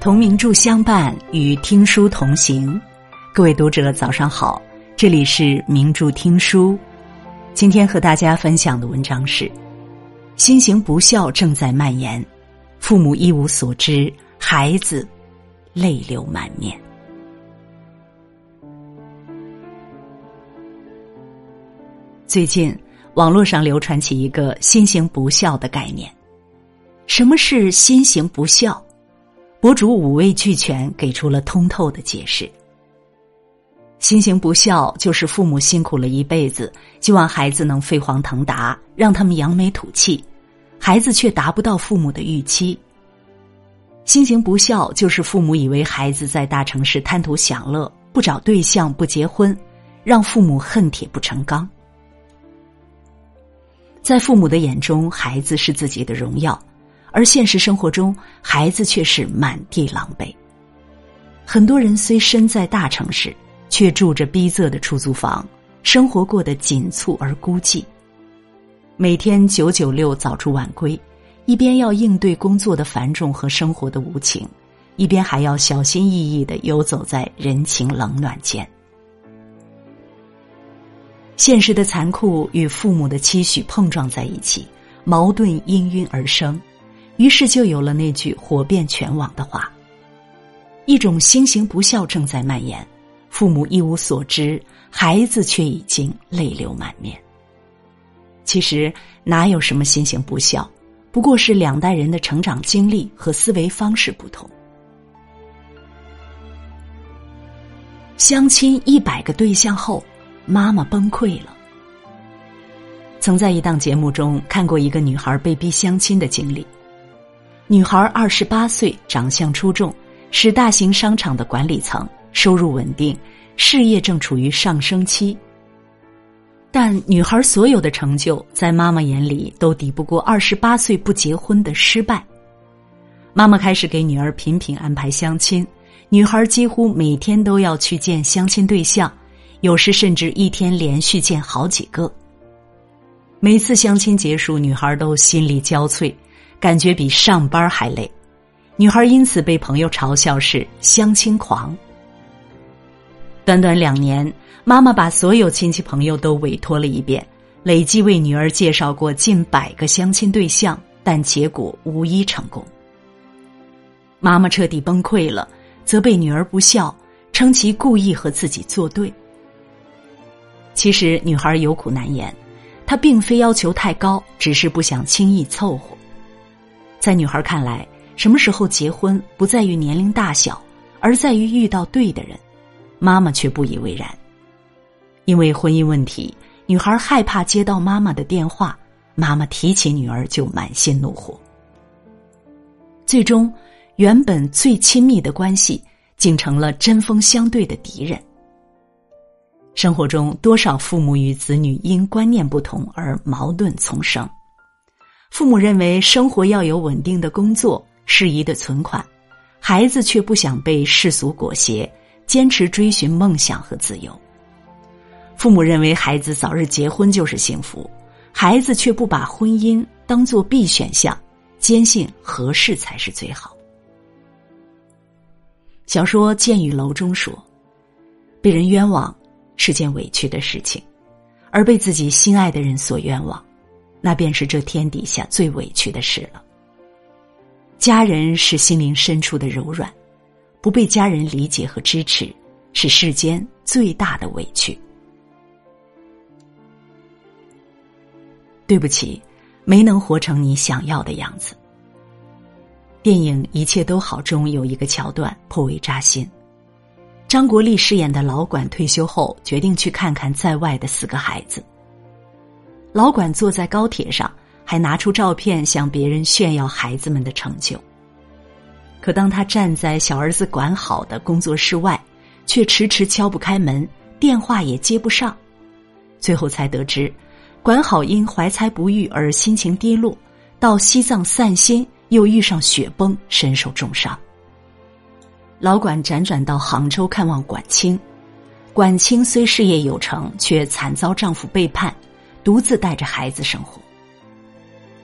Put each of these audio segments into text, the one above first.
同名著相伴，与听书同行。各位读者，早上好，这里是名著听书。今天和大家分享的文章是：新型不孝正在蔓延，父母一无所知，孩子泪流满面。最近，网络上流传起一个新型不孝的概念。什么是心行不孝？博主五味俱全，给出了通透的解释。心行不孝就是父母辛苦了一辈子，希望孩子能飞黄腾达，让他们扬眉吐气，孩子却达不到父母的预期。心行不孝就是父母以为孩子在大城市贪图享乐，不找对象，不结婚，让父母恨铁不成钢。在父母的眼中，孩子是自己的荣耀。而现实生活中，孩子却是满地狼狈。很多人虽身在大城市，却住着逼仄的出租房，生活过得紧促而孤寂。每天九九六早出晚归，一边要应对工作的繁重和生活的无情，一边还要小心翼翼的游走在人情冷暖间。现实的残酷与父母的期许碰撞在一起，矛盾氤氲而生。于是就有了那句火遍全网的话：“一种新型不孝正在蔓延，父母一无所知，孩子却已经泪流满面。”其实哪有什么新型不孝，不过是两代人的成长经历和思维方式不同。相亲一百个对象后，妈妈崩溃了。曾在一档节目中看过一个女孩被逼相亲的经历。女孩二十八岁，长相出众，是大型商场的管理层，收入稳定，事业正处于上升期。但女孩所有的成就，在妈妈眼里都抵不过二十八岁不结婚的失败。妈妈开始给女儿频频安排相亲，女孩几乎每天都要去见相亲对象，有时甚至一天连续见好几个。每次相亲结束，女孩都心力交瘁。感觉比上班还累，女孩因此被朋友嘲笑是相亲狂。短短两年，妈妈把所有亲戚朋友都委托了一遍，累计为女儿介绍过近百个相亲对象，但结果无一成功。妈妈彻底崩溃了，责备女儿不孝，称其故意和自己作对。其实女孩有苦难言，她并非要求太高，只是不想轻易凑合。在女孩看来，什么时候结婚不在于年龄大小，而在于遇到对的人。妈妈却不以为然，因为婚姻问题，女孩害怕接到妈妈的电话，妈妈提起女儿就满心怒火。最终，原本最亲密的关系，竟成了针锋相对的敌人。生活中，多少父母与子女因观念不同而矛盾丛生。父母认为生活要有稳定的工作、适宜的存款，孩子却不想被世俗裹挟，坚持追寻梦想和自由。父母认为孩子早日结婚就是幸福，孩子却不把婚姻当做必选项，坚信合适才是最好。小说《剑与楼》中说：“被人冤枉是件委屈的事情，而被自己心爱的人所冤枉。”那便是这天底下最委屈的事了。家人是心灵深处的柔软，不被家人理解和支持，是世间最大的委屈。对不起，没能活成你想要的样子。电影《一切都好》中有一个桥段颇为扎心：张国立饰演的老管退休后，决定去看看在外的四个孩子。老管坐在高铁上，还拿出照片向别人炫耀孩子们的成就。可当他站在小儿子管好的工作室外，却迟迟敲不开门，电话也接不上。最后才得知，管好因怀才不遇而心情低落，到西藏散心，又遇上雪崩，身受重伤。老管辗转到杭州看望管清，管清虽事业有成，却惨遭丈夫背叛。独自带着孩子生活。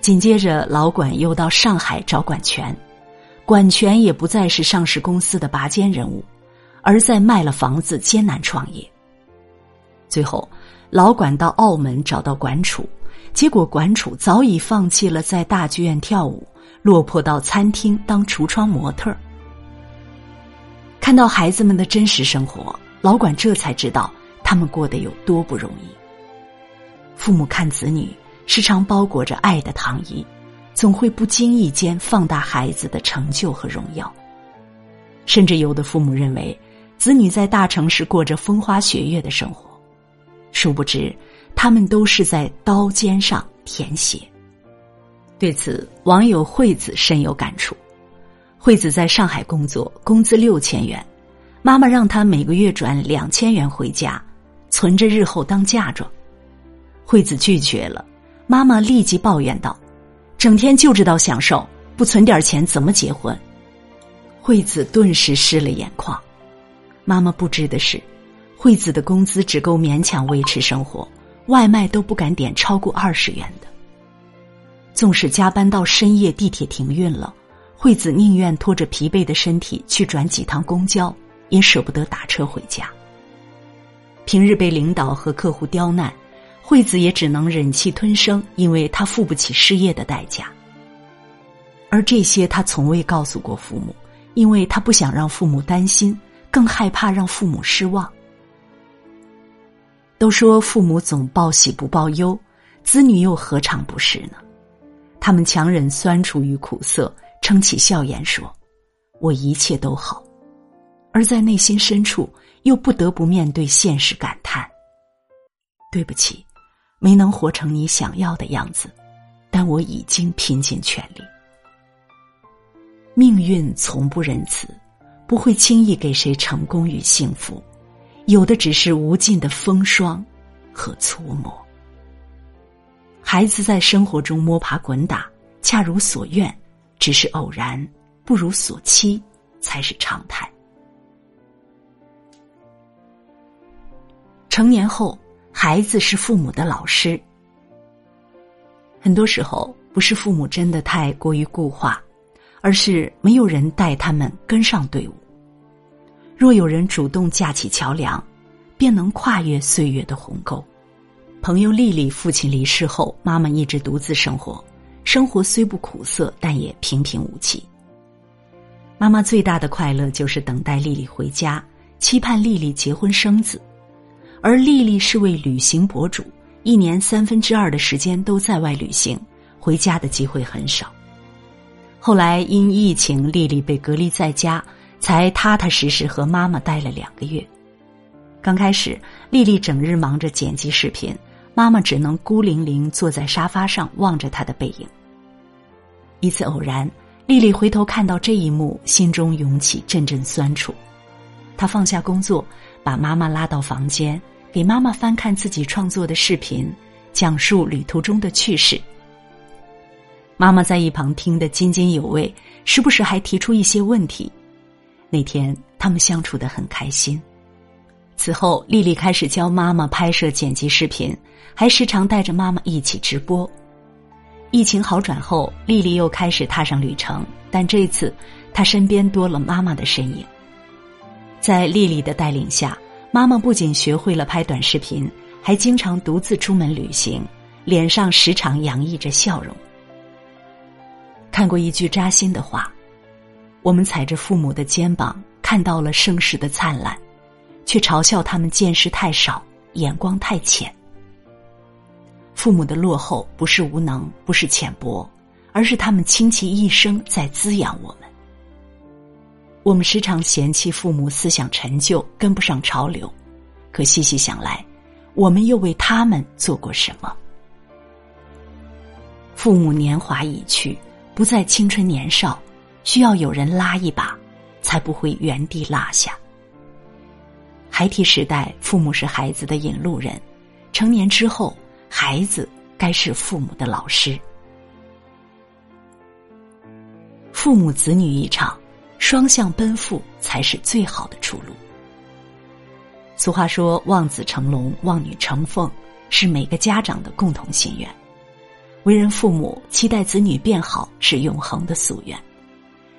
紧接着，老管又到上海找管全，管权也不再是上市公司的拔尖人物，而在卖了房子艰难创业。最后，老管到澳门找到管楚，结果管楚早已放弃了在大剧院跳舞，落魄到餐厅当橱窗模特儿。看到孩子们的真实生活，老管这才知道他们过得有多不容易。父母看子女，时常包裹着爱的糖衣，总会不经意间放大孩子的成就和荣耀。甚至有的父母认为，子女在大城市过着风花雪月的生活，殊不知他们都是在刀尖上舔血。对此，网友惠子深有感触。惠子在上海工作，工资六千元，妈妈让她每个月转两千元回家，存着日后当嫁妆。惠子拒绝了，妈妈立即抱怨道：“整天就知道享受，不存点钱怎么结婚？”惠子顿时湿了眼眶。妈妈不知的是，惠子的工资只够勉强维持生活，外卖都不敢点超过二十元的。纵使加班到深夜，地铁停运了。惠子宁愿拖着疲惫的身体去转几趟公交，也舍不得打车回家。平日被领导和客户刁难，惠子也只能忍气吞声，因为她付不起失业的代价。而这些她从未告诉过父母，因为她不想让父母担心，更害怕让父母失望。都说父母总报喜不报忧，子女又何尝不是呢？他们强忍酸楚与苦涩。撑起笑颜说：“我一切都好。”而在内心深处，又不得不面对现实，感叹：“对不起，没能活成你想要的样子，但我已经拼尽全力。”命运从不仁慈，不会轻易给谁成功与幸福，有的只是无尽的风霜和粗磨。孩子在生活中摸爬滚打，恰如所愿。只是偶然，不如所期才是常态。成年后，孩子是父母的老师。很多时候，不是父母真的太过于固化，而是没有人带他们跟上队伍。若有人主动架起桥梁，便能跨越岁月的鸿沟。朋友丽丽父亲离世后，妈妈一直独自生活。生活虽不苦涩，但也平平无奇。妈妈最大的快乐就是等待丽丽回家，期盼丽丽结婚生子。而丽丽是位旅行博主，一年三分之二的时间都在外旅行，回家的机会很少。后来因疫情，丽丽被隔离在家，才踏踏实实和妈妈待了两个月。刚开始，丽丽整日忙着剪辑视频。妈妈只能孤零零坐在沙发上望着她的背影。一次偶然，丽丽回头看到这一幕，心中涌起阵阵酸楚。她放下工作，把妈妈拉到房间，给妈妈翻看自己创作的视频，讲述旅途中的趣事。妈妈在一旁听得津津有味，时不时还提出一些问题。那天，他们相处的很开心。此后，丽丽开始教妈妈拍摄、剪辑视频，还时常带着妈妈一起直播。疫情好转后，丽丽又开始踏上旅程，但这次她身边多了妈妈的身影。在丽丽的带领下，妈妈不仅学会了拍短视频，还经常独自出门旅行，脸上时常洋溢着笑容。看过一句扎心的话：“我们踩着父母的肩膀，看到了盛世的灿烂。”却嘲笑他们见识太少，眼光太浅。父母的落后不是无能，不是浅薄，而是他们倾其一生在滋养我。我们时常嫌弃父母思想陈旧，跟不上潮流，可细细想来，我们又为他们做过什么？父母年华已去，不再青春年少，需要有人拉一把，才不会原地落下。孩提时代，父母是孩子的引路人；成年之后，孩子该是父母的老师。父母子女一场，双向奔赴才是最好的出路。俗话说：“望子成龙，望女成凤”，是每个家长的共同心愿。为人父母，期待子女变好是永恒的夙愿。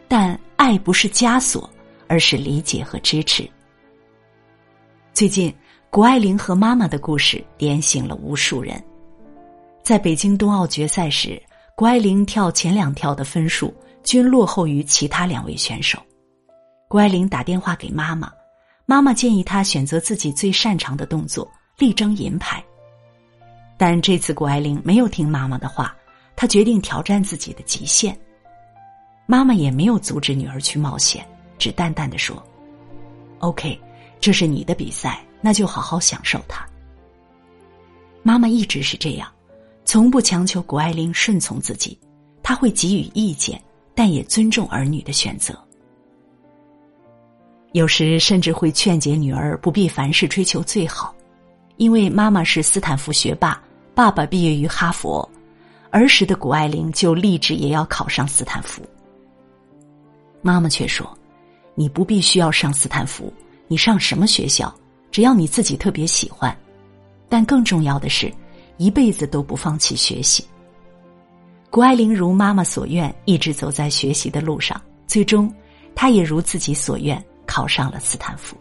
但爱不是枷锁，而是理解和支持。最近，谷爱凌和妈妈的故事点醒了无数人。在北京冬奥决赛时，谷爱凌跳前两跳的分数均落后于其他两位选手。谷爱凌打电话给妈妈，妈妈建议她选择自己最擅长的动作，力争银牌。但这次谷爱凌没有听妈妈的话，她决定挑战自己的极限。妈妈也没有阻止女儿去冒险，只淡淡的说：“OK，这是你的比赛，那就好好享受它。”妈妈一直是这样。从不强求谷爱凌顺从自己，她会给予意见，但也尊重儿女的选择。有时甚至会劝解女儿不必凡事追求最好，因为妈妈是斯坦福学霸，爸爸毕业于哈佛，儿时的谷爱凌就立志也要考上斯坦福。妈妈却说：“你不必需要上斯坦福，你上什么学校，只要你自己特别喜欢。但更重要的是。”一辈子都不放弃学习。谷爱凌如妈妈所愿，一直走在学习的路上，最终，她也如自己所愿考上了斯坦福。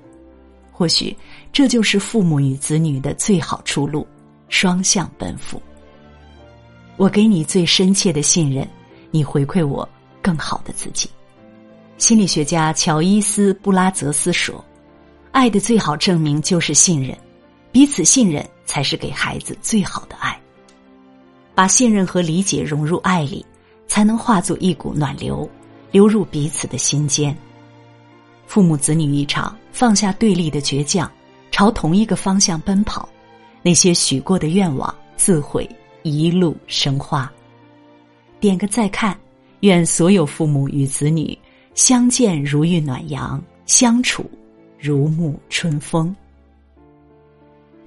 或许，这就是父母与子女的最好出路，双向奔赴。我给你最深切的信任，你回馈我更好的自己。心理学家乔伊斯·布拉泽斯说：“爱的最好证明就是信任，彼此信任。”才是给孩子最好的爱。把信任和理解融入爱里，才能化作一股暖流，流入彼此的心间。父母子女一场，放下对立的倔强，朝同一个方向奔跑。那些许过的愿望，自会一路生花。点个再看，愿所有父母与子女相见如遇暖阳，相处如沐春风。